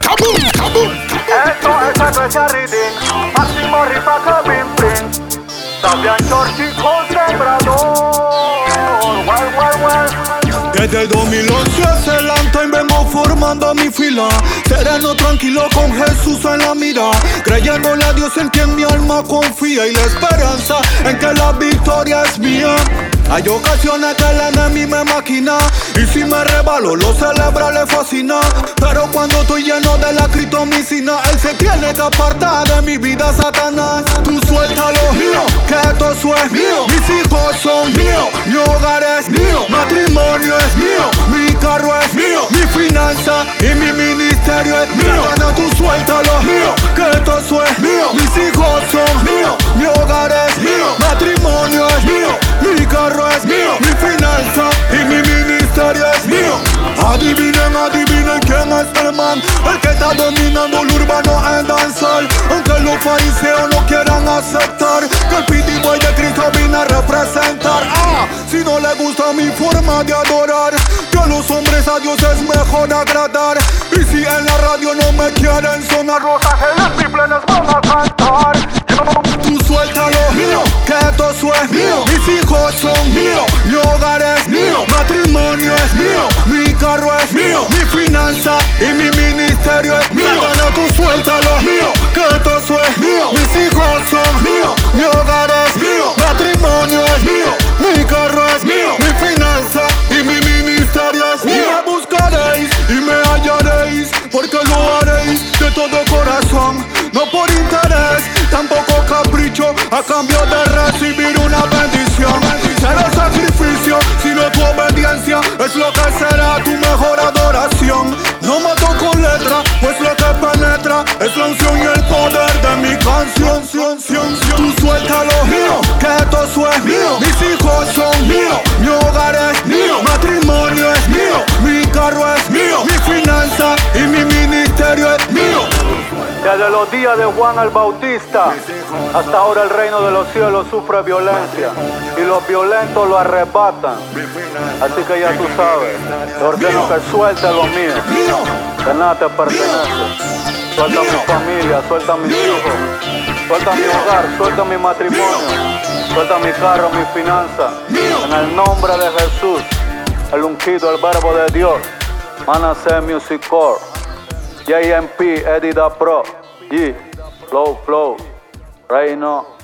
Kaboom, kaboom, Esto es especial reading Máximo que bim bim Fabián Chorchi con sembrador. Well, well, well Desde el 2011 hace long time vengo formando mi fila. Sereno tranquilo con Jesús en la mira. Creyéndole a Dios en quien mi alma confía Y la esperanza en que la victoria es mía hay ocasiones que el enemigo me maquina Y si me rebalo, lo celebra, le fascina. Pero cuando estoy lleno de la critomicina Él se tiene que apartar de mi vida, Satanás. Tú suéltalo, mío, que eso es mío. Mis hijos son míos, mi hogar es mío Matrimonio es mío, mi carro es mío Mi finanza y mi ministerio es mío. Bueno, tú suéltalo, el que está dominando el urbano en danzar. Aunque los fariseos no quieran aceptar que el piti boy de Cristo vine a representar. Ah, si no le gusta mi forma de adorar, que a los hombres a Dios es mejor agradar. Y si en la radio no me quieren sonar, Los ángeles triples van a cantar Tú suéltalo mío, que eso es mío Mis hijos son míos, mi hogar es mío Matrimonio es mío, mi carro es mío Mi finanza y mi ministerio es mío. Bueno, tú suéltalo. Mío, que todo eso es mío. Mis hijos son míos, mi hogar es mío. Matrimonio es mío, mi carro es mío. Mi finanza y mi ministerio es mío. Me buscaréis y me hallaréis Porque lo haréis de todo corazón. No por interés, tampoco capricho A cambio de recibir una Es la unción y el poder de mi canción sion, sion, sion. Tú suéltalo mío, que todo eso es mío. Mis hijos son míos, mi hogar es mío. Matrimonio es mío, mi carro es mío. Mi finanza y mi ministerio es mío. Desde los días de Juan el Bautista hasta ahora el reino de los cielos sufre violencia y los violentos lo arrebatan. Así que ya tú sabes, te ordeno que suelte lo mío, Mío, que nada te pertenece. Suelta mi familia, suelta mis hijos, suelta mi hogar, suelta mi matrimonio, suelta mi carro, mi finanza. En el nombre de Jesús, el ungido, el verbo de Dios, Manasseh Music Core, JMP, Eddie Da Pro, G, Flow Flow, Reino.